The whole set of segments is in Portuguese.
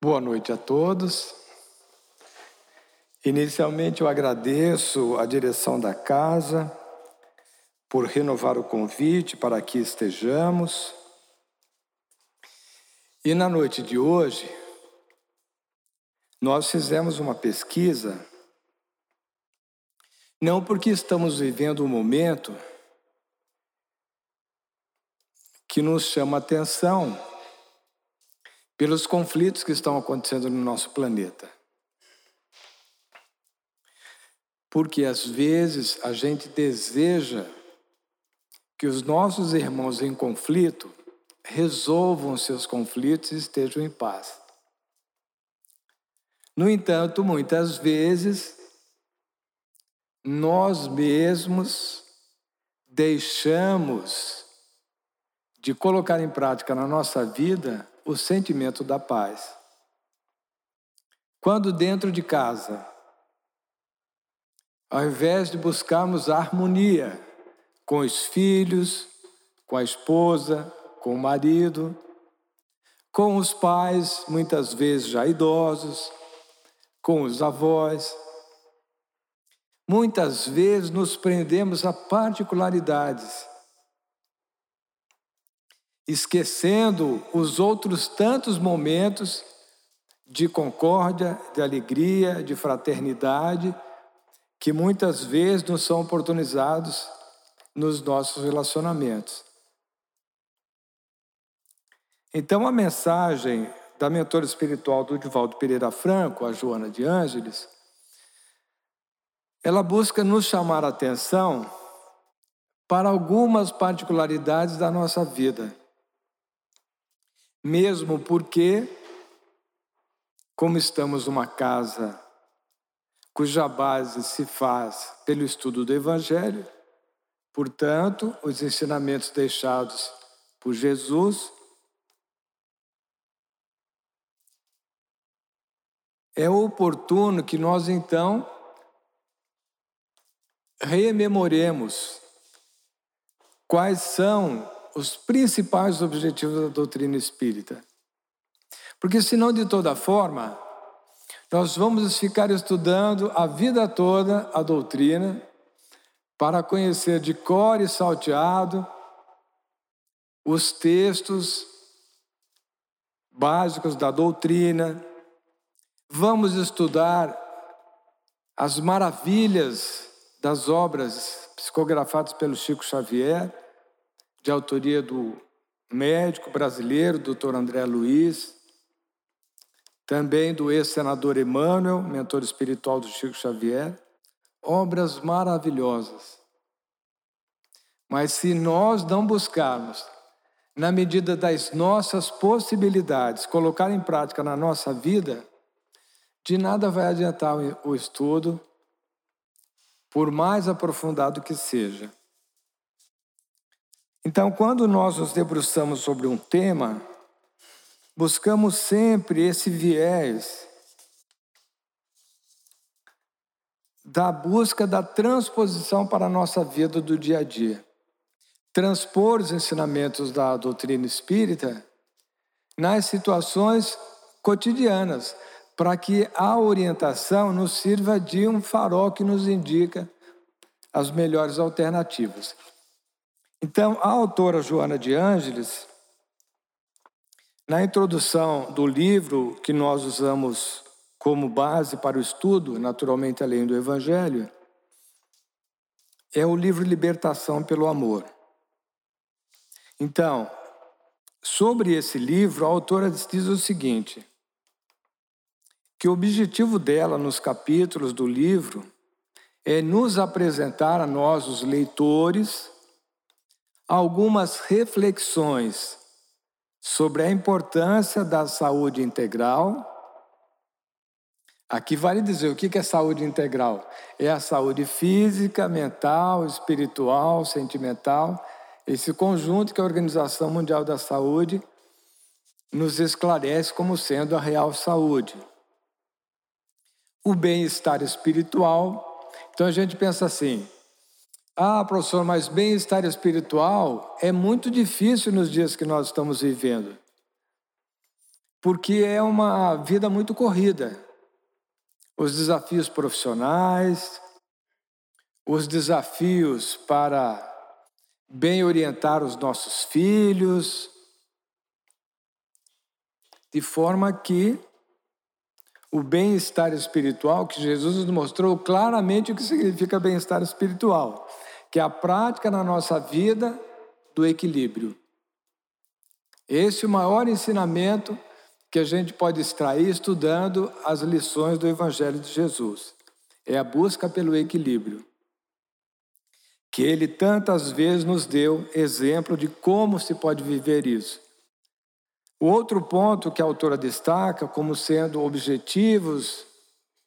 Boa noite a todos. Inicialmente, eu agradeço a direção da casa por renovar o convite para que estejamos. E na noite de hoje, nós fizemos uma pesquisa, não porque estamos vivendo um momento que nos chama atenção pelos conflitos que estão acontecendo no nosso planeta. Porque às vezes a gente deseja que os nossos irmãos em conflito resolvam seus conflitos e estejam em paz. No entanto, muitas vezes, nós mesmos deixamos de colocar em prática na nossa vida o sentimento da paz. Quando dentro de casa, ao invés de buscarmos a harmonia com os filhos, com a esposa, com o marido, com os pais, muitas vezes já idosos, com os avós, muitas vezes nos prendemos a particularidades esquecendo os outros tantos momentos de concórdia, de alegria, de fraternidade, que muitas vezes nos são oportunizados nos nossos relacionamentos. Então, a mensagem da mentora espiritual do Divaldo Pereira Franco, a Joana de Ângeles, ela busca nos chamar a atenção para algumas particularidades da nossa vida mesmo porque, como estamos numa casa cuja base se faz pelo estudo do Evangelho, portanto, os ensinamentos deixados por Jesus é oportuno que nós então rememoremos quais são os principais objetivos da doutrina espírita. Porque, senão, de toda forma, nós vamos ficar estudando a vida toda a doutrina para conhecer de cor e salteado os textos básicos da doutrina, vamos estudar as maravilhas das obras psicografadas pelo Chico Xavier de autoria do médico brasileiro, doutor André Luiz, também do ex-senador Emmanuel, mentor espiritual do Chico Xavier, obras maravilhosas. Mas se nós não buscarmos, na medida das nossas possibilidades, colocar em prática na nossa vida, de nada vai adiantar o estudo, por mais aprofundado que seja. Então, quando nós nos debruçamos sobre um tema, buscamos sempre esse viés da busca da transposição para a nossa vida do dia a dia. Transpor os ensinamentos da doutrina espírita nas situações cotidianas, para que a orientação nos sirva de um farol que nos indica as melhores alternativas. Então, a autora Joana de Ângeles, na introdução do livro que nós usamos como base para o estudo, naturalmente além do Evangelho, é o livro Libertação pelo Amor. Então, sobre esse livro, a autora diz o seguinte: que o objetivo dela nos capítulos do livro é nos apresentar a nós, os leitores, algumas reflexões sobre a importância da saúde integral. Aqui vale dizer o que é saúde integral: é a saúde física, mental, espiritual, sentimental, esse conjunto que a Organização Mundial da Saúde nos esclarece como sendo a real saúde. O bem-estar espiritual, então a gente pensa assim: ah, professor, mas bem-estar espiritual é muito difícil nos dias que nós estamos vivendo. porque é uma vida muito corrida. Os desafios profissionais, os desafios para bem orientar os nossos filhos, de forma que o bem-estar espiritual, que Jesus nos mostrou claramente o que significa bem-estar espiritual, que é a prática na nossa vida do equilíbrio. Esse é o maior ensinamento que a gente pode extrair estudando as lições do Evangelho de Jesus. É a busca pelo equilíbrio. Que ele tantas vezes nos deu exemplo de como se pode viver isso. O outro ponto que a autora destaca como sendo objetivos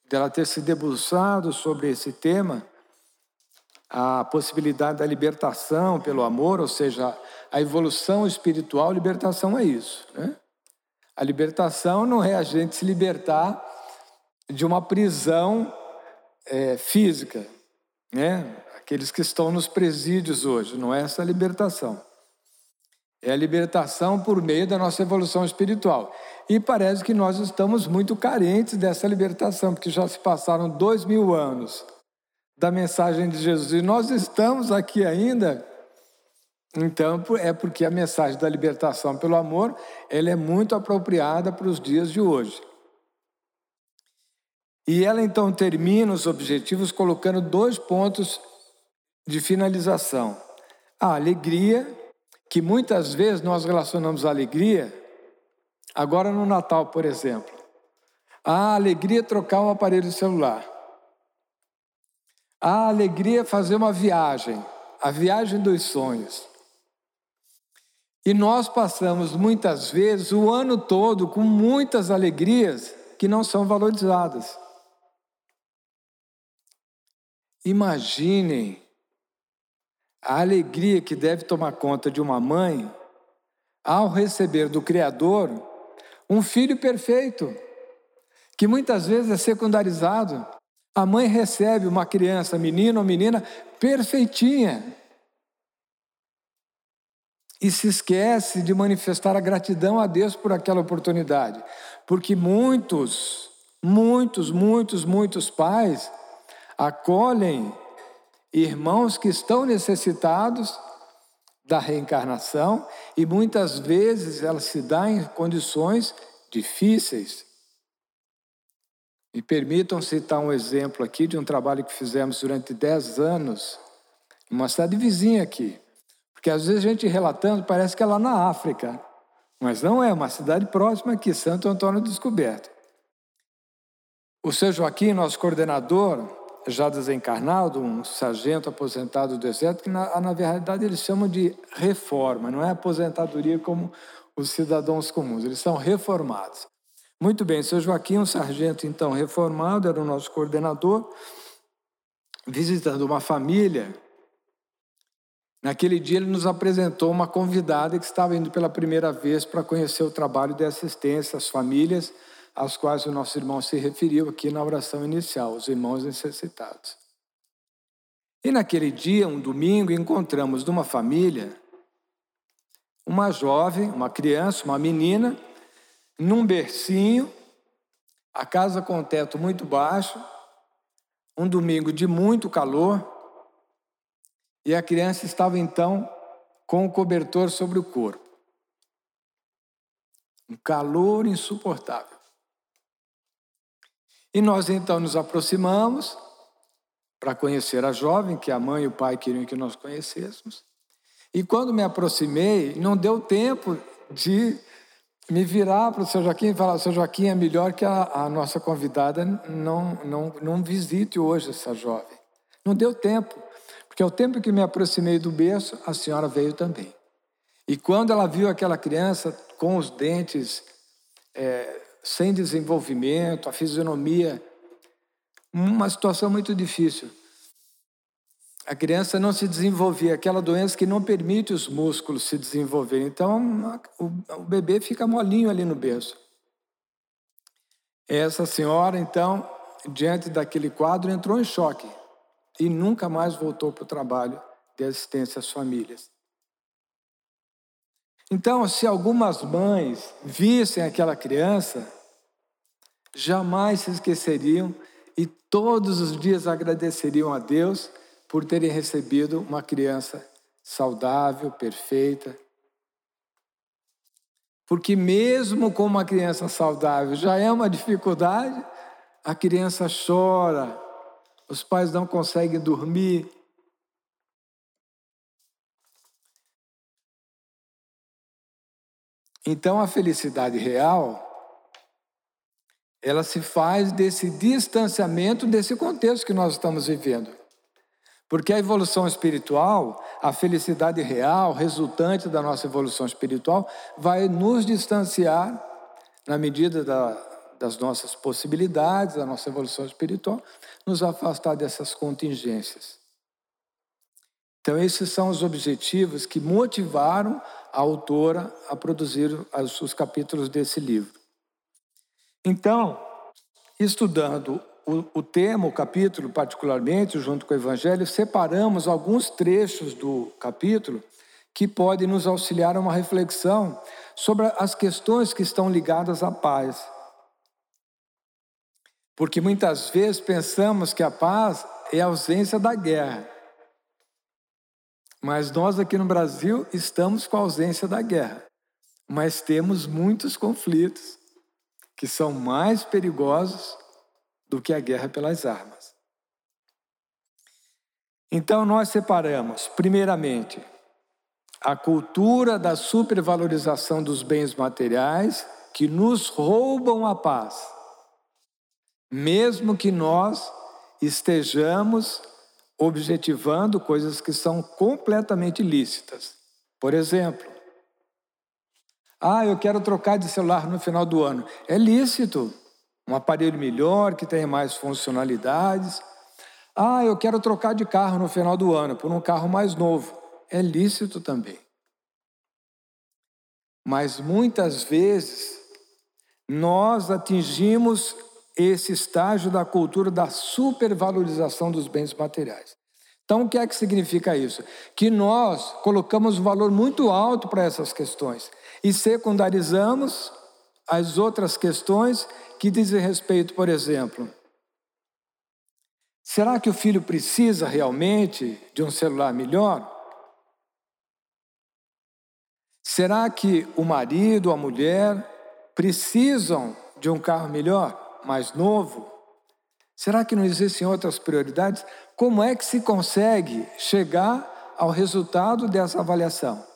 dela ter se debruçado sobre esse tema, a possibilidade da libertação pelo amor, ou seja, a evolução espiritual, libertação é isso. Né? A libertação não é a gente se libertar de uma prisão é, física, né? aqueles que estão nos presídios hoje, não é essa a libertação. É a libertação por meio da nossa evolução espiritual. E parece que nós estamos muito carentes dessa libertação, porque já se passaram dois mil anos da mensagem de Jesus e nós estamos aqui ainda. Então, é porque a mensagem da libertação pelo amor ela é muito apropriada para os dias de hoje. E ela então termina os objetivos colocando dois pontos de finalização: a alegria que muitas vezes nós relacionamos a alegria, agora no Natal, por exemplo. A alegria é trocar um aparelho celular. A alegria é fazer uma viagem, a viagem dos sonhos. E nós passamos muitas vezes o ano todo com muitas alegrias que não são valorizadas. Imaginem a alegria que deve tomar conta de uma mãe ao receber do Criador um filho perfeito, que muitas vezes é secundarizado. A mãe recebe uma criança, menino ou menina, perfeitinha. E se esquece de manifestar a gratidão a Deus por aquela oportunidade. Porque muitos, muitos, muitos, muitos pais acolhem irmãos que estão necessitados da reencarnação e muitas vezes ela se dá em condições difíceis. Me permitam citar um exemplo aqui de um trabalho que fizemos durante 10 anos, numa cidade vizinha aqui. Porque às vezes a gente relatando parece que é lá na África, mas não é, uma cidade próxima aqui, Santo Antônio Descoberto. O seu Joaquim, nosso coordenador, já desencarnado, um sargento aposentado do Exército, que na, na verdade eles chamam de reforma, não é aposentadoria como os cidadãos comuns, eles são reformados. Muito bem, seu Joaquim, um sargento então reformado, era o nosso coordenador, visitando uma família. Naquele dia ele nos apresentou uma convidada que estava indo pela primeira vez para conhecer o trabalho de assistência às famílias aos quais o nosso irmão se referiu aqui na oração inicial, os irmãos necessitados. E naquele dia, um domingo, encontramos numa família uma jovem, uma criança, uma menina, num bercinho, a casa com o teto muito baixo, um domingo de muito calor, e a criança estava então com o cobertor sobre o corpo. Um calor insuportável. E nós então nos aproximamos para conhecer a jovem, que a mãe e o pai queriam que nós conhecêssemos. E quando me aproximei, não deu tempo de me virar para o seu Joaquim e falar: seu Joaquim, é melhor que a, a nossa convidada não, não, não visite hoje essa jovem. Não deu tempo, porque ao tempo que me aproximei do berço, a senhora veio também. E quando ela viu aquela criança com os dentes é, sem desenvolvimento, a fisionomia, uma situação muito difícil. A criança não se desenvolvia, aquela doença que não permite os músculos se desenvolverem. Então, o, bebê fica molinho ali no berço. Essa senhora, então, diante daquele quadro, entrou em choque e nunca mais voltou para o trabalho de assistência às famílias. Então, se algumas mães vissem aquela criança, jamais se esqueceriam e todos os dias agradeceriam a Deus por terem recebido uma criança saudável, perfeita. Porque, mesmo com uma criança saudável, já é uma dificuldade, a criança chora, os pais não conseguem dormir. Então, a felicidade real ela se faz desse distanciamento desse contexto que nós estamos vivendo. Porque a evolução espiritual, a felicidade real, resultante da nossa evolução espiritual, vai nos distanciar, na medida da, das nossas possibilidades, da nossa evolução espiritual, nos afastar dessas contingências. Então, esses são os objetivos que motivaram a autora a produzir os capítulos desse livro. Então, estudando o, o tema, o capítulo, particularmente, junto com o Evangelho, separamos alguns trechos do capítulo que podem nos auxiliar a uma reflexão sobre as questões que estão ligadas à paz. Porque muitas vezes pensamos que a paz é a ausência da guerra. Mas nós aqui no Brasil estamos com a ausência da guerra. Mas temos muitos conflitos que são mais perigosos do que a guerra pelas armas. Então, nós separamos, primeiramente, a cultura da supervalorização dos bens materiais que nos roubam a paz, mesmo que nós estejamos objetivando coisas que são completamente lícitas. Por exemplo, ah, eu quero trocar de celular no final do ano. É lícito. Um aparelho melhor, que tenha mais funcionalidades. Ah, eu quero trocar de carro no final do ano por um carro mais novo. É lícito também. Mas muitas vezes nós atingimos esse estágio da cultura da supervalorização dos bens materiais. Então, o que é que significa isso? Que nós colocamos um valor muito alto para essas questões e secundarizamos as outras questões que dizem respeito, por exemplo, será que o filho precisa realmente de um celular melhor? Será que o marido, a mulher precisam de um carro melhor, mais novo? Será que não existem outras prioridades? Como é que se consegue chegar ao resultado dessa avaliação?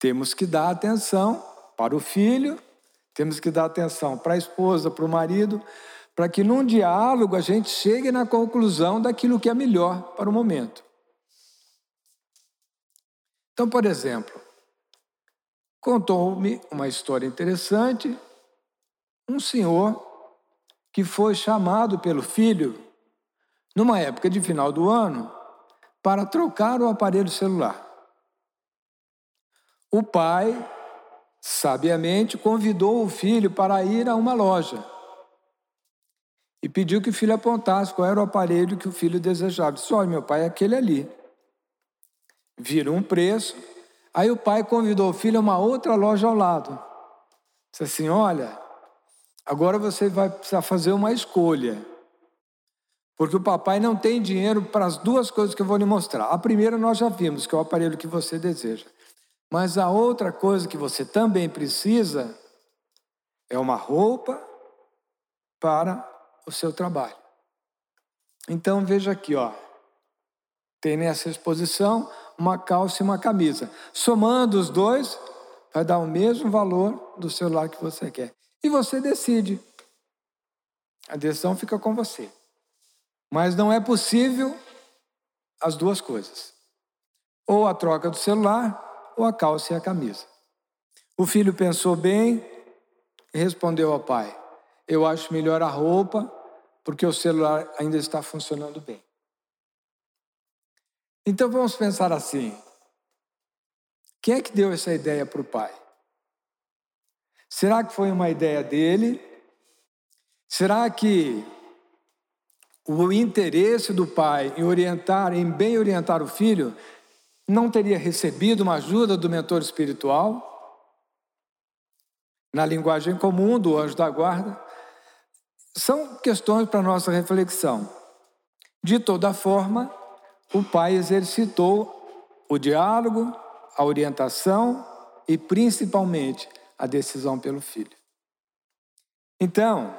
Temos que dar atenção para o filho, temos que dar atenção para a esposa, para o marido, para que num diálogo a gente chegue na conclusão daquilo que é melhor para o momento. Então, por exemplo, contou-me uma história interessante, um senhor que foi chamado pelo filho, numa época de final do ano, para trocar o aparelho celular. O pai, sabiamente, convidou o filho para ir a uma loja e pediu que o filho apontasse qual era o aparelho que o filho desejava. Disse: Olha, meu pai, é aquele ali. Viram um preço. Aí o pai convidou o filho a uma outra loja ao lado. Disse assim: Olha, agora você vai precisar fazer uma escolha. Porque o papai não tem dinheiro para as duas coisas que eu vou lhe mostrar. A primeira nós já vimos, que é o aparelho que você deseja. Mas a outra coisa que você também precisa é uma roupa para o seu trabalho. Então veja aqui, ó. Tem nessa exposição uma calça e uma camisa. Somando os dois, vai dar o mesmo valor do celular que você quer. E você decide. A decisão fica com você. Mas não é possível as duas coisas. Ou a troca do celular, ou a calça e a camisa. O filho pensou bem e respondeu ao pai: Eu acho melhor a roupa, porque o celular ainda está funcionando bem. Então vamos pensar assim: quem é que deu essa ideia para o pai? Será que foi uma ideia dele? Será que o interesse do pai em orientar, em bem orientar o filho, não teria recebido uma ajuda do mentor espiritual, na linguagem comum do anjo da guarda, são questões para nossa reflexão. De toda forma, o pai exercitou o diálogo, a orientação e principalmente a decisão pelo filho. Então,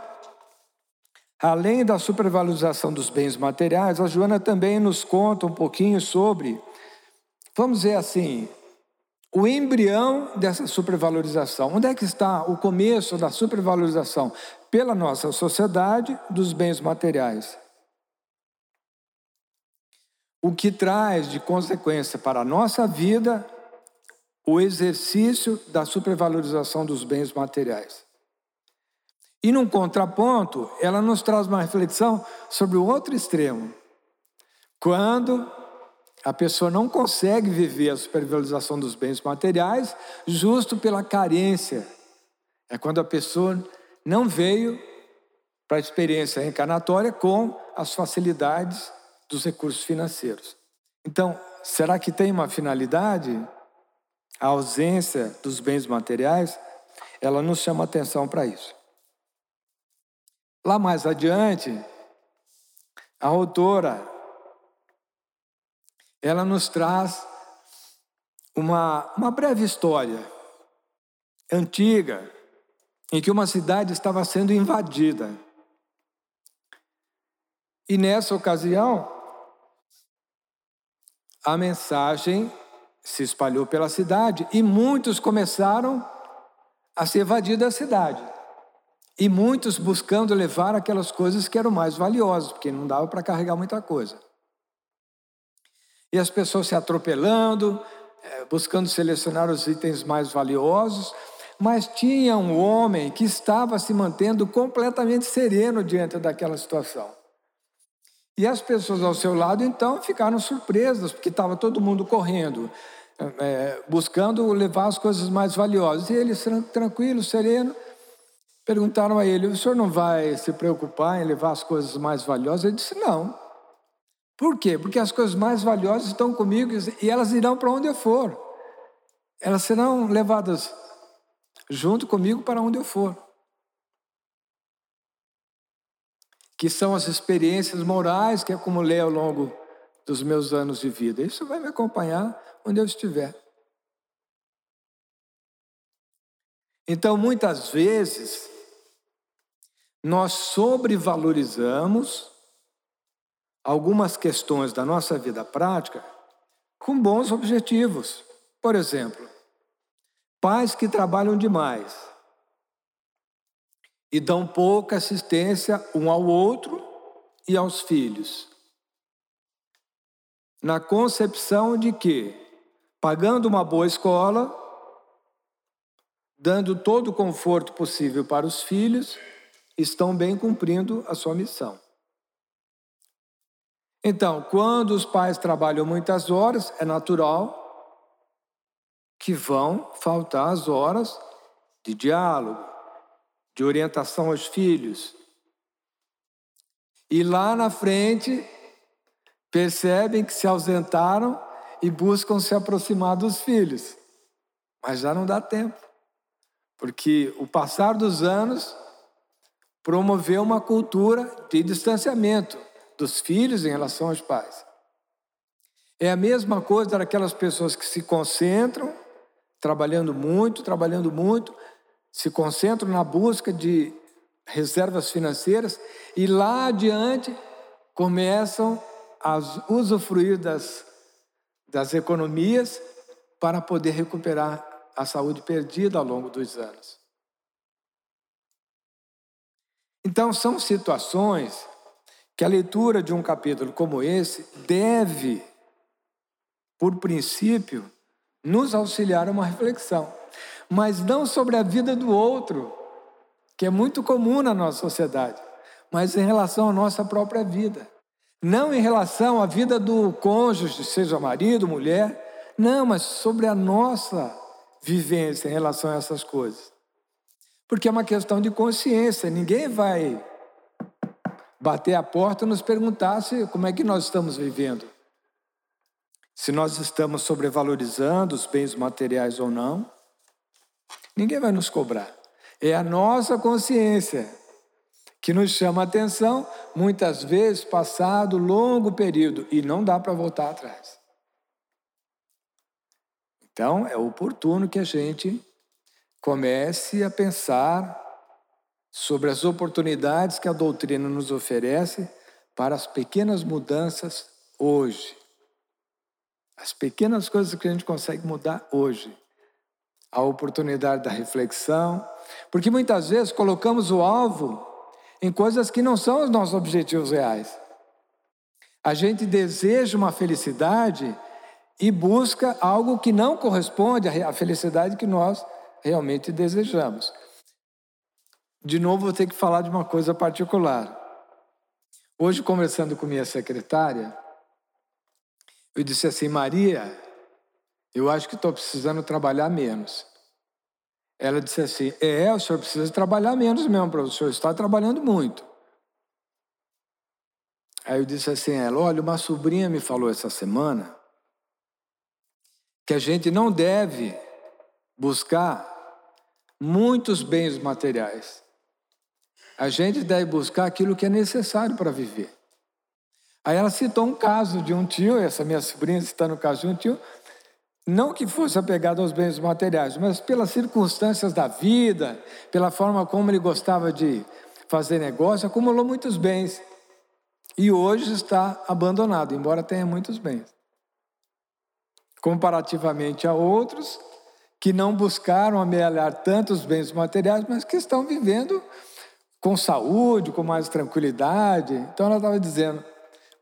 além da supervalorização dos bens materiais, a Joana também nos conta um pouquinho sobre, vamos dizer assim, o embrião dessa supervalorização. Onde é que está o começo da supervalorização? Pela nossa sociedade dos bens materiais. O que traz de consequência para a nossa vida o exercício da supervalorização dos bens materiais. E num contraponto, ela nos traz uma reflexão sobre o outro extremo. Quando a pessoa não consegue viver a supervalorização dos bens materiais justo pela carência. É quando a pessoa não veio para a experiência reencarnatória com as facilidades dos recursos financeiros. Então, será que tem uma finalidade? A ausência dos bens materiais, ela nos chama atenção para isso. Lá mais adiante, a autora ela nos traz uma, uma breve história antiga em que uma cidade estava sendo invadida. E nessa ocasião, a mensagem se espalhou pela cidade e muitos começaram a se evadir da cidade. E muitos buscando levar aquelas coisas que eram mais valiosas, porque não dava para carregar muita coisa. E as pessoas se atropelando, eh, buscando selecionar os itens mais valiosos, mas tinha um homem que estava se mantendo completamente sereno diante daquela situação. E as pessoas ao seu lado então ficaram surpresas, porque estava todo mundo correndo, é, buscando levar as coisas mais valiosas. E ele, tranquilo, sereno, perguntaram a ele: O senhor não vai se preocupar em levar as coisas mais valiosas? Ele disse: Não. Por quê? Porque as coisas mais valiosas estão comigo e elas irão para onde eu for. Elas serão levadas junto comigo para onde eu for. Que são as experiências morais que acumulei ao longo dos meus anos de vida. Isso vai me acompanhar onde eu estiver. Então, muitas vezes, nós sobrevalorizamos algumas questões da nossa vida prática com bons objetivos. Por exemplo, pais que trabalham demais e dão pouca assistência um ao outro e aos filhos. Na concepção de que, pagando uma boa escola, dando todo o conforto possível para os filhos, estão bem cumprindo a sua missão. Então, quando os pais trabalham muitas horas, é natural que vão faltar as horas de diálogo, de orientação aos filhos. E lá na frente, percebem que se ausentaram e buscam se aproximar dos filhos. Mas já não dá tempo, porque o passar dos anos promoveu uma cultura de distanciamento dos filhos em relação aos pais. É a mesma coisa daquelas pessoas que se concentram, trabalhando muito, trabalhando muito, se concentram na busca de reservas financeiras e lá adiante começam a usufruir das, das economias para poder recuperar a saúde perdida ao longo dos anos. Então, são situações que a leitura de um capítulo como esse deve, por princípio, nos auxiliar a uma reflexão, mas não sobre a vida do outro, que é muito comum na nossa sociedade, mas em relação à nossa própria vida. Não em relação à vida do cônjuge, seja marido, mulher, não, mas sobre a nossa vivência em relação a essas coisas. Porque é uma questão de consciência, ninguém vai bater a porta e nos perguntasse como é que nós estamos vivendo. se nós estamos sobrevalorizando os bens materiais ou não. Ninguém vai nos cobrar. É a nossa consciência que nos chama a atenção, muitas vezes passado longo período, e não dá para voltar atrás. Então, é oportuno que a gente comece a pensar sobre as oportunidades que a doutrina nos oferece para as pequenas mudanças hoje. As pequenas coisas que a gente consegue mudar hoje. A oportunidade da reflexão, porque muitas vezes colocamos o alvo em coisas que não são os nossos objetivos reais. A gente deseja uma felicidade e busca algo que não corresponde à felicidade que nós realmente desejamos. De novo, vou ter que falar de uma coisa particular. Hoje, conversando com minha secretária, eu disse assim: Maria, eu acho que estou precisando trabalhar menos. Ela disse assim: É, o senhor precisa trabalhar menos mesmo, professor, está trabalhando muito. Aí eu disse assim: ela, olha, uma sobrinha me falou essa semana que a gente não deve buscar muitos bens materiais. A gente deve buscar aquilo que é necessário para viver. Aí ela citou um caso de um tio, essa minha sobrinha citando o caso de um tio, não que fosse apegado aos bens materiais, mas pelas circunstâncias da vida, pela forma como ele gostava de fazer negócio, acumulou muitos bens. E hoje está abandonado, embora tenha muitos bens. Comparativamente a outros que não buscaram amealhar tantos bens materiais, mas que estão vivendo com saúde, com mais tranquilidade. Então ela estava dizendo,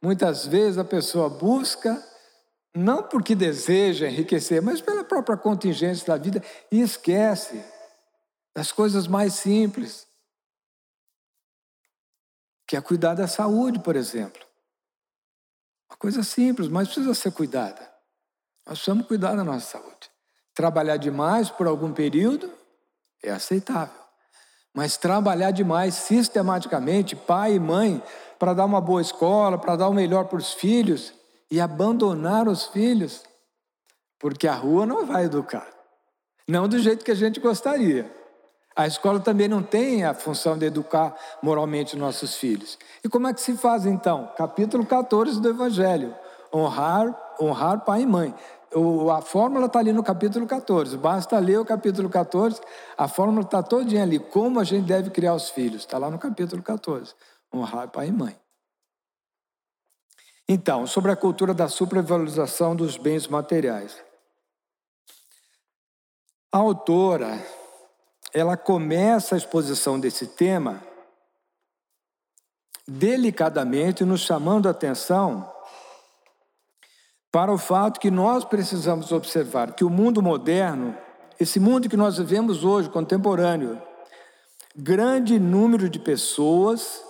muitas vezes a pessoa busca não porque deseja enriquecer, mas pela própria contingência da vida e esquece das coisas mais simples, que é cuidar da saúde, por exemplo. Uma coisa simples, mas precisa ser cuidada. Nós precisamos cuidar da nossa saúde. Trabalhar demais por algum período é aceitável. Mas trabalhar demais sistematicamente, pai e mãe, para dar uma boa escola, para dar o melhor para os filhos e abandonar os filhos, porque a rua não vai educar. Não do jeito que a gente gostaria. A escola também não tem a função de educar moralmente nossos filhos. E como é que se faz então? Capítulo 14 do Evangelho: honrar, honrar pai e mãe o, a fórmula está ali no capítulo 14. Basta ler o capítulo 14, a fórmula está todinha ali. Como a gente deve criar os filhos? Está lá no capítulo 14. Honrar pai e mãe. Então, sobre a cultura da supervalorização dos bens materiais. A autora, ela começa a exposição desse tema delicadamente, nos chamando a atenção para o fato que nós precisamos observar que o mundo moderno, esse mundo que nós vivemos hoje, contemporâneo, grande número de pessoas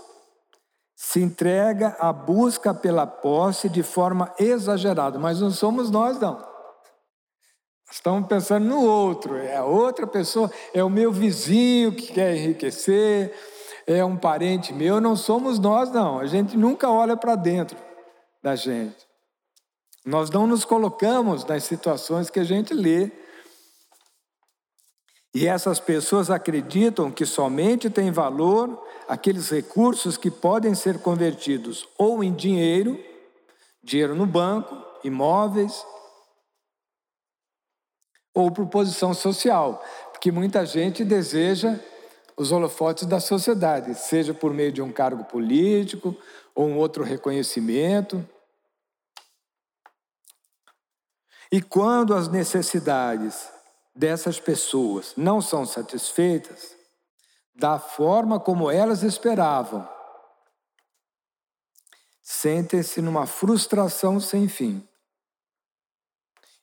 se entrega à busca pela posse de forma exagerada, mas não somos nós, não. Estamos pensando no outro, é a outra pessoa, é o meu vizinho que quer enriquecer, é um parente meu, não somos nós, não. A gente nunca olha para dentro da gente. Nós não nos colocamos nas situações que a gente lê. E essas pessoas acreditam que somente tem valor aqueles recursos que podem ser convertidos ou em dinheiro, dinheiro no banco, imóveis, ou por posição social, porque muita gente deseja os holofotes da sociedade, seja por meio de um cargo político ou um outro reconhecimento. E quando as necessidades dessas pessoas não são satisfeitas da forma como elas esperavam, sentem-se numa frustração sem fim.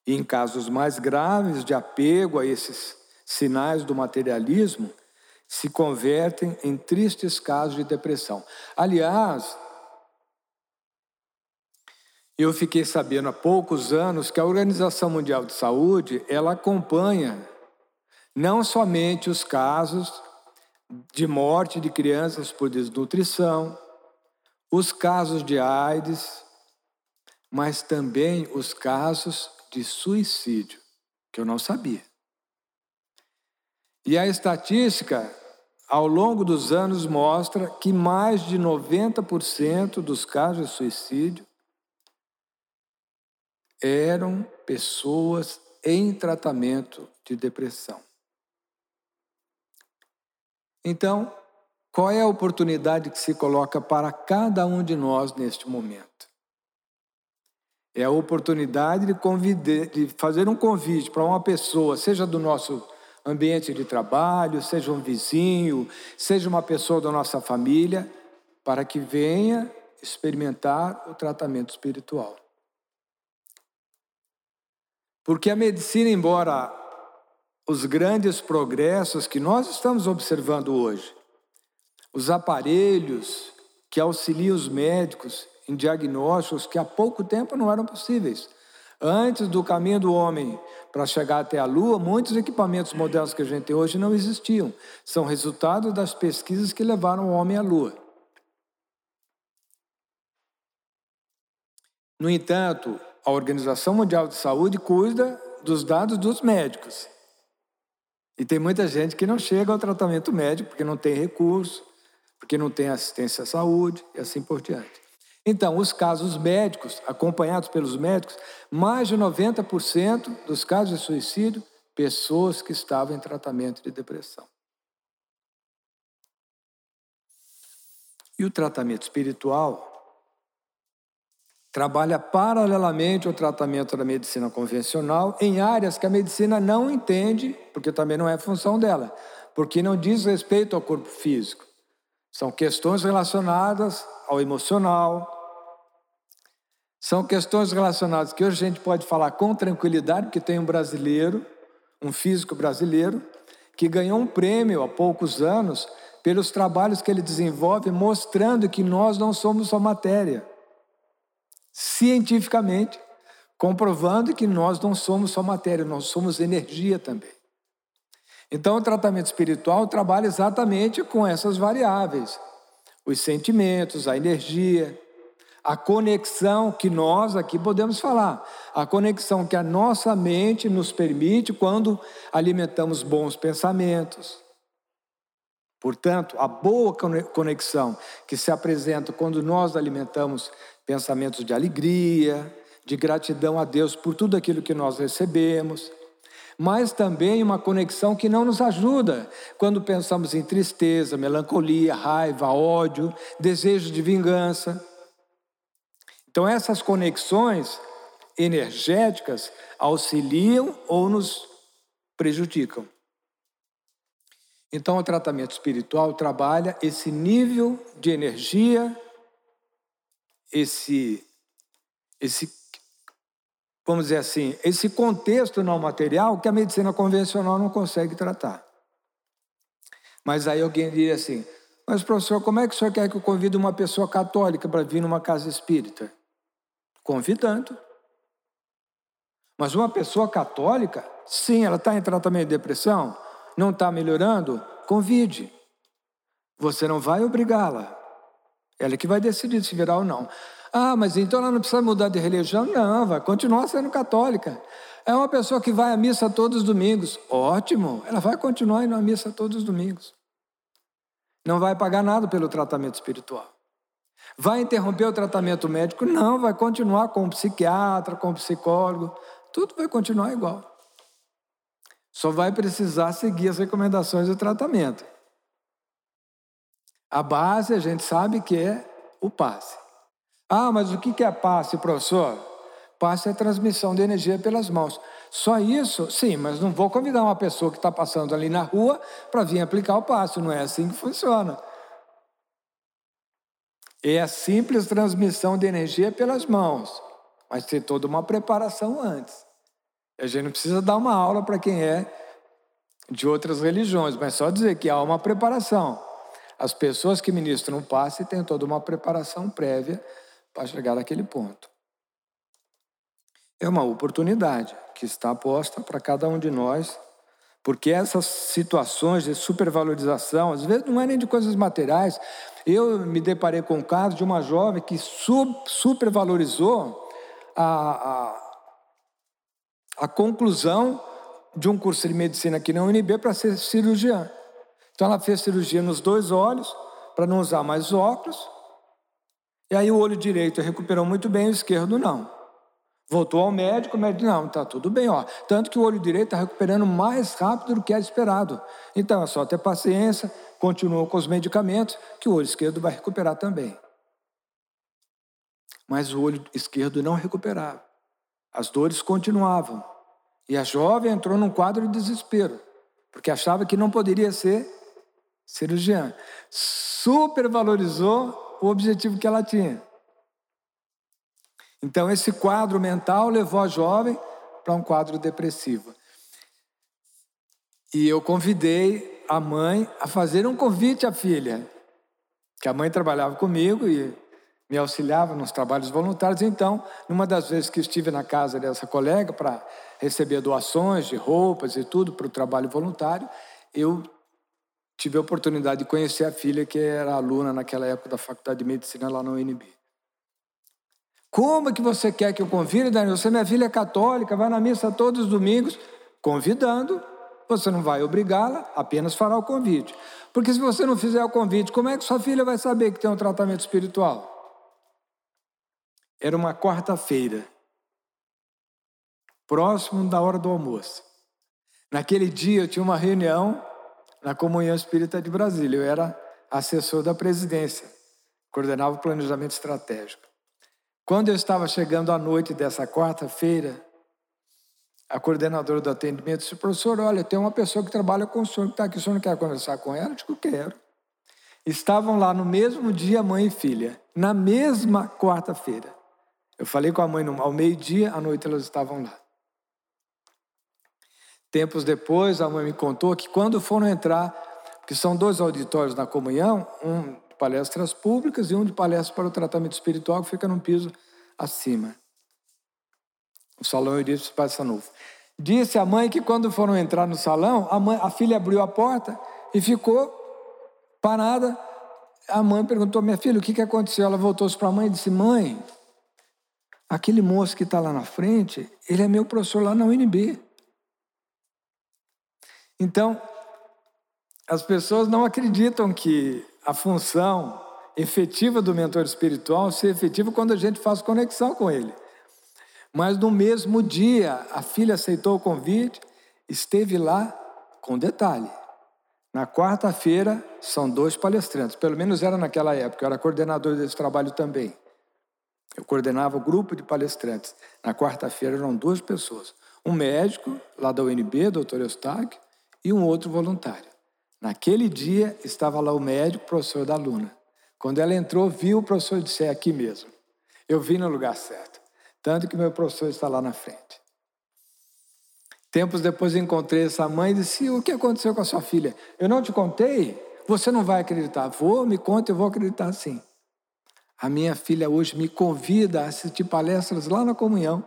E em casos mais graves de apego a esses sinais do materialismo, se convertem em tristes casos de depressão. Aliás, eu fiquei sabendo há poucos anos que a Organização Mundial de Saúde, ela acompanha não somente os casos de morte de crianças por desnutrição, os casos de AIDS, mas também os casos de suicídio, que eu não sabia. E a estatística, ao longo dos anos, mostra que mais de 90% dos casos de suicídio eram pessoas em tratamento de depressão. Então, qual é a oportunidade que se coloca para cada um de nós neste momento? É a oportunidade de, de fazer um convite para uma pessoa, seja do nosso ambiente de trabalho, seja um vizinho, seja uma pessoa da nossa família, para que venha experimentar o tratamento espiritual. Porque a medicina, embora os grandes progressos que nós estamos observando hoje, os aparelhos que auxiliam os médicos em diagnósticos que há pouco tempo não eram possíveis. Antes do caminho do homem para chegar até a Lua, muitos equipamentos modernos que a gente tem hoje não existiam. São resultado das pesquisas que levaram o homem à Lua. No entanto, a Organização Mundial de Saúde cuida dos dados dos médicos. E tem muita gente que não chega ao tratamento médico porque não tem recurso, porque não tem assistência à saúde e assim por diante. Então, os casos médicos, acompanhados pelos médicos, mais de 90% dos casos de suicídio, pessoas que estavam em tratamento de depressão. E o tratamento espiritual trabalha paralelamente ao tratamento da medicina convencional em áreas que a medicina não entende, porque também não é função dela, porque não diz respeito ao corpo físico. São questões relacionadas ao emocional, são questões relacionadas que hoje a gente pode falar com tranquilidade, porque tem um brasileiro, um físico brasileiro, que ganhou um prêmio há poucos anos pelos trabalhos que ele desenvolve, mostrando que nós não somos só matéria cientificamente, comprovando que nós não somos só matéria, nós somos energia também. Então, o tratamento espiritual trabalha exatamente com essas variáveis: os sentimentos, a energia, a conexão que nós aqui podemos falar, a conexão que a nossa mente nos permite quando alimentamos bons pensamentos. Portanto, a boa conexão que se apresenta quando nós alimentamos pensamentos de alegria, de gratidão a Deus por tudo aquilo que nós recebemos, mas também uma conexão que não nos ajuda quando pensamos em tristeza, melancolia, raiva, ódio, desejo de vingança. Então, essas conexões energéticas auxiliam ou nos prejudicam. Então, o tratamento espiritual trabalha esse nível de energia esse, esse, vamos dizer assim, esse contexto não material que a medicina convencional não consegue tratar. Mas aí alguém diria assim: mas professor, como é que o senhor quer que eu convide uma pessoa católica para vir numa casa espírita? Convidando. Mas uma pessoa católica, sim, ela está em tratamento de depressão, não está melhorando, convide. Você não vai obrigá-la. Ela é que vai decidir se virar ou não. Ah, mas então ela não precisa mudar de religião? Não, vai continuar sendo católica. É uma pessoa que vai à missa todos os domingos. Ótimo, ela vai continuar indo à missa todos os domingos. Não vai pagar nada pelo tratamento espiritual. Vai interromper o tratamento médico? Não, vai continuar com o psiquiatra, com o psicólogo. Tudo vai continuar igual. Só vai precisar seguir as recomendações do tratamento. A base a gente sabe que é o passe. Ah, mas o que é passe, professor? Passe é transmissão de energia pelas mãos. Só isso? Sim, mas não vou convidar uma pessoa que está passando ali na rua para vir aplicar o passe. Não é assim que funciona. É a simples transmissão de energia pelas mãos, mas tem toda uma preparação antes. A gente não precisa dar uma aula para quem é de outras religiões, mas só dizer que há uma preparação. As pessoas que ministram o passe têm toda uma preparação prévia para chegar naquele ponto. É uma oportunidade que está posta para cada um de nós, porque essas situações de supervalorização, às vezes não é nem de coisas materiais. Eu me deparei com o caso de uma jovem que supervalorizou a, a, a conclusão de um curso de medicina aqui na UNB para ser cirurgiã. Então ela fez cirurgia nos dois olhos, para não usar mais óculos. E aí o olho direito recuperou muito bem, o esquerdo não. Voltou ao médico, o médico, não, está tudo bem, ó. Tanto que o olho direito está recuperando mais rápido do que é esperado. Então é só ter paciência, continua com os medicamentos, que o olho esquerdo vai recuperar também. Mas o olho esquerdo não recuperava. As dores continuavam. E a jovem entrou num quadro de desespero, porque achava que não poderia ser cirurgiã. Supervalorizou o objetivo que ela tinha. Então, esse quadro mental levou a jovem para um quadro depressivo. E eu convidei a mãe a fazer um convite à filha, que a mãe trabalhava comigo e me auxiliava nos trabalhos voluntários. Então, numa das vezes que estive na casa dessa colega para receber doações de roupas e tudo para o trabalho voluntário, eu tive a oportunidade de conhecer a filha que era aluna naquela época da Faculdade de Medicina lá no UNB. Como que você quer que eu convide, Daniel? Você, minha filha é católica, vai na missa todos os domingos, convidando. Você não vai obrigá-la, apenas fará o convite. Porque se você não fizer o convite, como é que sua filha vai saber que tem um tratamento espiritual? Era uma quarta-feira, próximo da hora do almoço. Naquele dia eu tinha uma reunião na Comunhão Espírita de Brasília. Eu era assessor da presidência, coordenava o planejamento estratégico. Quando eu estava chegando à noite dessa quarta-feira, a coordenadora do atendimento disse, professor, olha, tem uma pessoa que trabalha com o senhor que está aqui, o senhor não quer conversar com ela? Eu digo, quero. Estavam lá no mesmo dia, mãe e filha, na mesma quarta-feira. Eu falei com a mãe ao meio-dia, à noite elas estavam lá. Tempos depois, a mãe me contou que quando foram entrar, que são dois auditórios na comunhão, um palestras públicas e um de palestras para o tratamento espiritual, que fica num piso acima. O salão Eurípides Passa Novo. Disse a mãe que quando foram entrar no salão, a, mãe, a filha abriu a porta e ficou parada. A mãe perguntou: Minha filha, o que, que aconteceu? Ela voltou-se para a mãe e disse: Mãe, aquele moço que está lá na frente, ele é meu professor lá na UNB. Então, as pessoas não acreditam que a função efetiva do mentor espiritual ser efetiva quando a gente faz conexão com ele. Mas no mesmo dia, a filha aceitou o convite, esteve lá com detalhe. Na quarta-feira, são dois palestrantes, pelo menos era naquela época, eu era coordenador desse trabalho também. Eu coordenava o grupo de palestrantes. Na quarta-feira eram duas pessoas: um médico, lá da UNB, doutor Eustáquio, e um outro voluntário. Naquele dia estava lá o médico, professor da aluna. Quando ela entrou, viu o professor e disse: É aqui mesmo. Eu vim no lugar certo. Tanto que meu professor está lá na frente. Tempos depois encontrei essa mãe e disse: O que aconteceu com a sua filha? Eu não te contei? Você não vai acreditar. Vou, me conta, eu vou acreditar sim. A minha filha hoje me convida a assistir palestras lá na comunhão.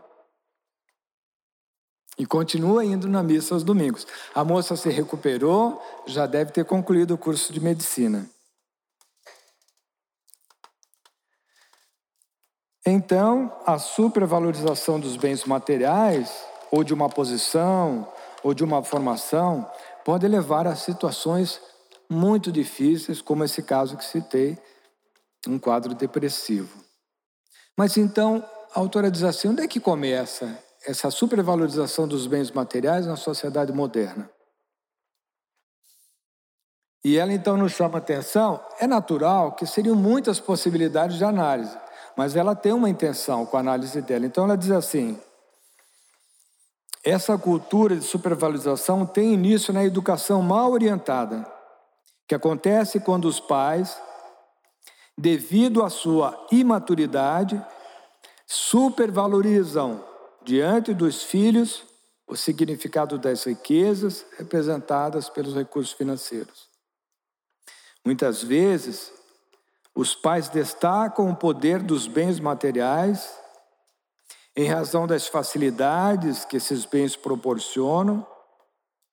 E continua indo na missa aos domingos. A moça se recuperou, já deve ter concluído o curso de medicina. Então, a supervalorização dos bens materiais, ou de uma posição, ou de uma formação, pode levar a situações muito difíceis, como esse caso que citei, um quadro depressivo. Mas então, a autora diz assim: onde é que começa essa supervalorização dos bens materiais na sociedade moderna. E ela então nos chama atenção, é natural que seriam muitas possibilidades de análise, mas ela tem uma intenção com a análise dela. Então ela diz assim: essa cultura de supervalorização tem início na educação mal orientada, que acontece quando os pais, devido à sua imaturidade, supervalorizam diante dos filhos o significado das riquezas representadas pelos recursos financeiros. Muitas vezes, os pais destacam o poder dos bens materiais em razão das facilidades que esses bens proporcionam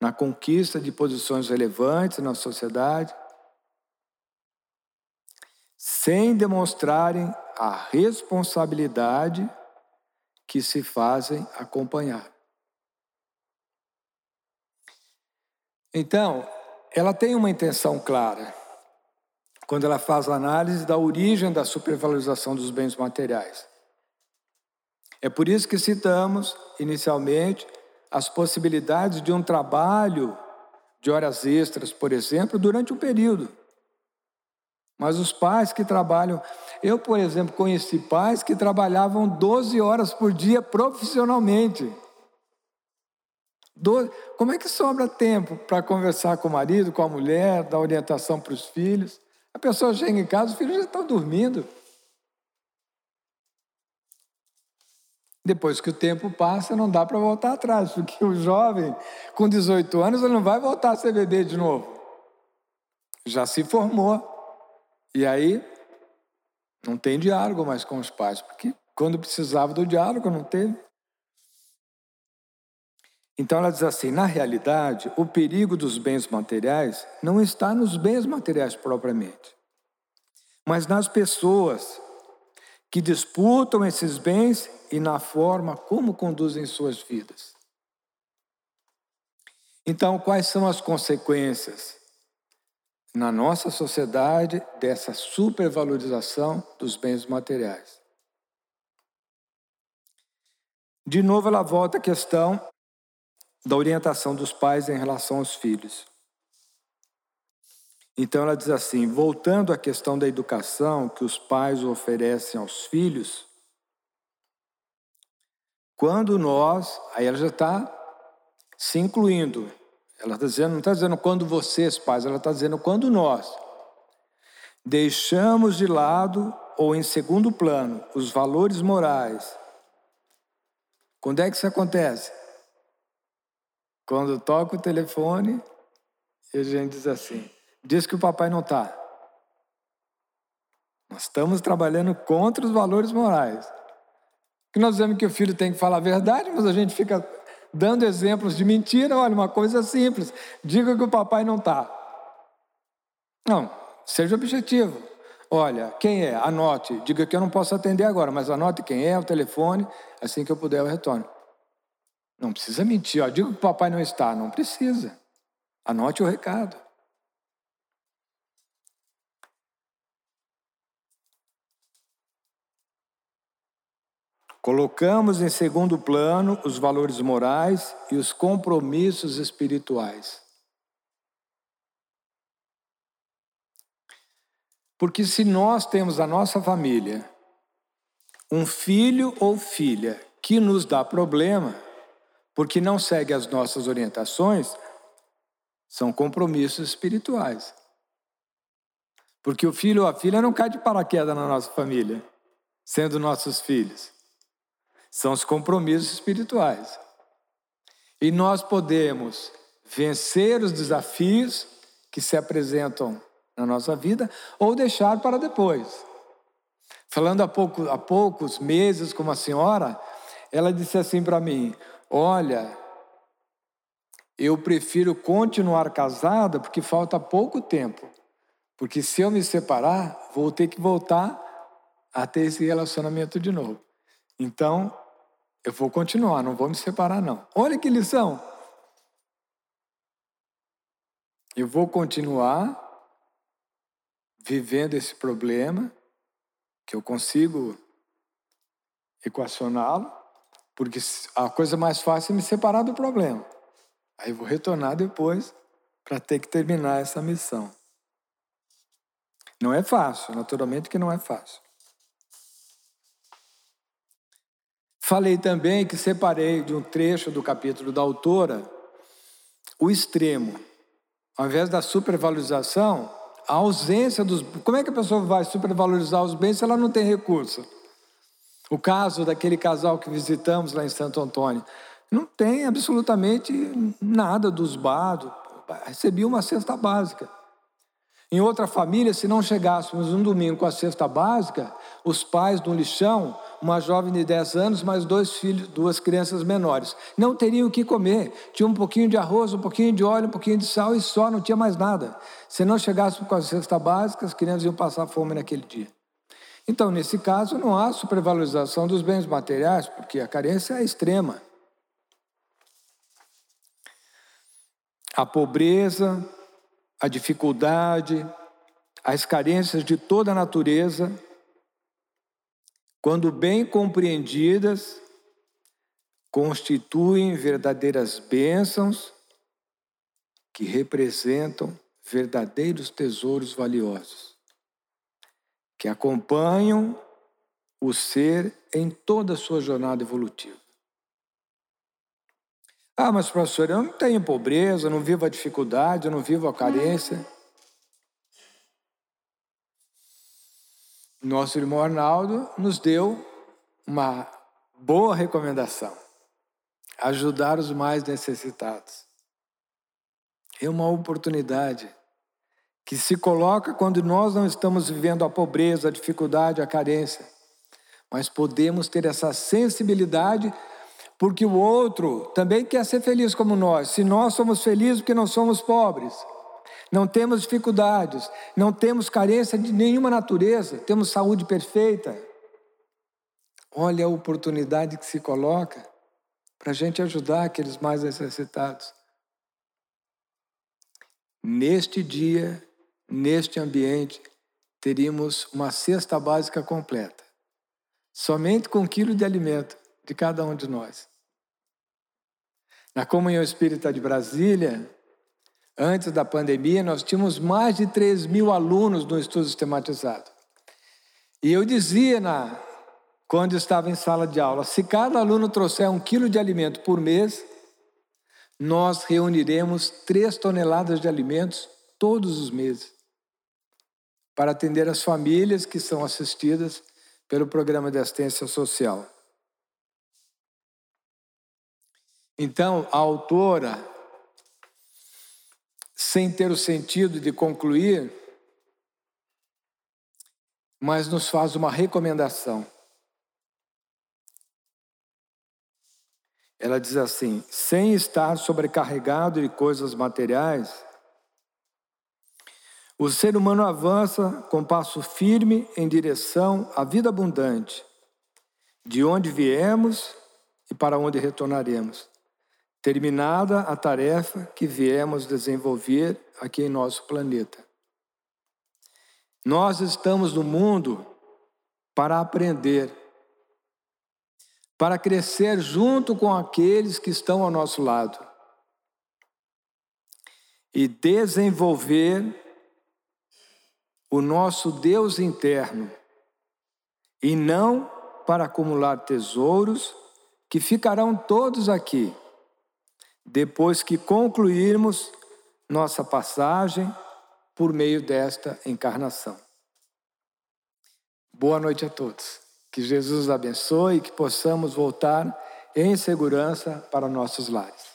na conquista de posições relevantes na sociedade, sem demonstrarem a responsabilidade que se fazem acompanhar. Então, ela tem uma intenção clara quando ela faz a análise da origem da supervalorização dos bens materiais. É por isso que citamos, inicialmente, as possibilidades de um trabalho de horas extras, por exemplo, durante um período. Mas os pais que trabalham. Eu, por exemplo, conheci pais que trabalhavam 12 horas por dia profissionalmente. Como é que sobra tempo para conversar com o marido, com a mulher, dar orientação para os filhos? A pessoa chega em casa, os filhos já estão dormindo. Depois que o tempo passa, não dá para voltar atrás, porque o jovem, com 18 anos, ele não vai voltar a ser bebê de novo. Já se formou. E aí, não tem diálogo mais com os pais, porque quando precisava do diálogo, não teve. Então ela diz assim: na realidade, o perigo dos bens materiais não está nos bens materiais propriamente, mas nas pessoas que disputam esses bens e na forma como conduzem suas vidas. Então, quais são as consequências na nossa sociedade dessa supervalorização dos bens materiais? De novo, ela volta à questão da orientação dos pais em relação aos filhos. Então ela diz assim: voltando à questão da educação que os pais oferecem aos filhos, quando nós, aí ela já está se incluindo, ela está dizendo, não está dizendo quando vocês, pais, ela está dizendo quando nós deixamos de lado ou em segundo plano os valores morais. Quando é que isso acontece? Quando toca o telefone e a gente diz assim: diz que o papai não está. Nós estamos trabalhando contra os valores morais. Que nós dizemos que o filho tem que falar a verdade, mas a gente fica dando exemplos de mentira. Olha, uma coisa simples: diga que o papai não está. Não, seja objetivo. Olha, quem é? Anote. Diga que eu não posso atender agora, mas anote quem é, o telefone. Assim que eu puder, eu retorno. Não precisa mentir. Ó, digo que o papai não está. Não precisa. Anote o recado. Colocamos em segundo plano os valores morais e os compromissos espirituais. Porque se nós temos a nossa família, um filho ou filha que nos dá problema, porque não segue as nossas orientações, são compromissos espirituais. Porque o filho ou a filha não cai de paraquedas na nossa família, sendo nossos filhos. São os compromissos espirituais. E nós podemos vencer os desafios que se apresentam na nossa vida ou deixar para depois. Falando há, pouco, há poucos meses com uma senhora, ela disse assim para mim: Olha, eu prefiro continuar casada porque falta pouco tempo. Porque se eu me separar, vou ter que voltar a ter esse relacionamento de novo. Então, eu vou continuar, não vou me separar, não. Olha que lição! Eu vou continuar vivendo esse problema, que eu consigo equacioná-lo, porque a coisa mais fácil é me separar do problema. Aí vou retornar depois para ter que terminar essa missão. Não é fácil, naturalmente que não é fácil. Falei também que separei de um trecho do capítulo da autora o extremo. Ao invés da supervalorização, a ausência dos. Como é que a pessoa vai supervalorizar os bens se ela não tem recurso? O caso daquele casal que visitamos lá em Santo Antônio. Não tem absolutamente nada dos bados. Recebi uma cesta básica. Em outra família, se não chegássemos um domingo com a cesta básica, os pais do lixão, uma jovem de 10 anos, mais dois filhos, duas crianças menores, não teriam o que comer. Tinha um pouquinho de arroz, um pouquinho de óleo, um pouquinho de sal e só, não tinha mais nada. Se não chegássemos com a cesta básica, as crianças iam passar fome naquele dia. Então, nesse caso, não há supervalorização dos bens materiais, porque a carência é extrema. A pobreza, a dificuldade, as carências de toda a natureza, quando bem compreendidas, constituem verdadeiras bênçãos que representam verdadeiros tesouros valiosos, que acompanham o ser em toda a sua jornada evolutiva. Ah, mas professor, eu não tenho pobreza, eu não vivo a dificuldade, eu não vivo a carência. Nosso irmão Arnaldo nos deu uma boa recomendação: ajudar os mais necessitados. É uma oportunidade que se coloca quando nós não estamos vivendo a pobreza, a dificuldade, a carência, mas podemos ter essa sensibilidade porque o outro também quer ser feliz como nós. Se nós somos felizes porque não somos pobres, não temos dificuldades, não temos carência de nenhuma natureza, temos saúde perfeita. Olha a oportunidade que se coloca para a gente ajudar aqueles mais necessitados. Neste dia, neste ambiente, teríamos uma cesta básica completa, somente com um quilo de alimento de cada um de nós. Na Comunhão Espírita de Brasília, antes da pandemia, nós tínhamos mais de 3 mil alunos no estudo sistematizado. E eu dizia, na, quando estava em sala de aula, se cada aluno trouxer um quilo de alimento por mês, nós reuniremos três toneladas de alimentos todos os meses para atender as famílias que são assistidas pelo programa de assistência social. Então, a autora, sem ter o sentido de concluir, mas nos faz uma recomendação. Ela diz assim: sem estar sobrecarregado de coisas materiais, o ser humano avança com passo firme em direção à vida abundante, de onde viemos e para onde retornaremos terminada a tarefa que viemos desenvolver aqui em nosso planeta. Nós estamos no mundo para aprender, para crescer junto com aqueles que estão ao nosso lado e desenvolver o nosso Deus interno, e não para acumular tesouros que ficarão todos aqui depois que concluirmos nossa passagem por meio desta encarnação. Boa noite a todos. Que Jesus abençoe e que possamos voltar em segurança para nossos lares.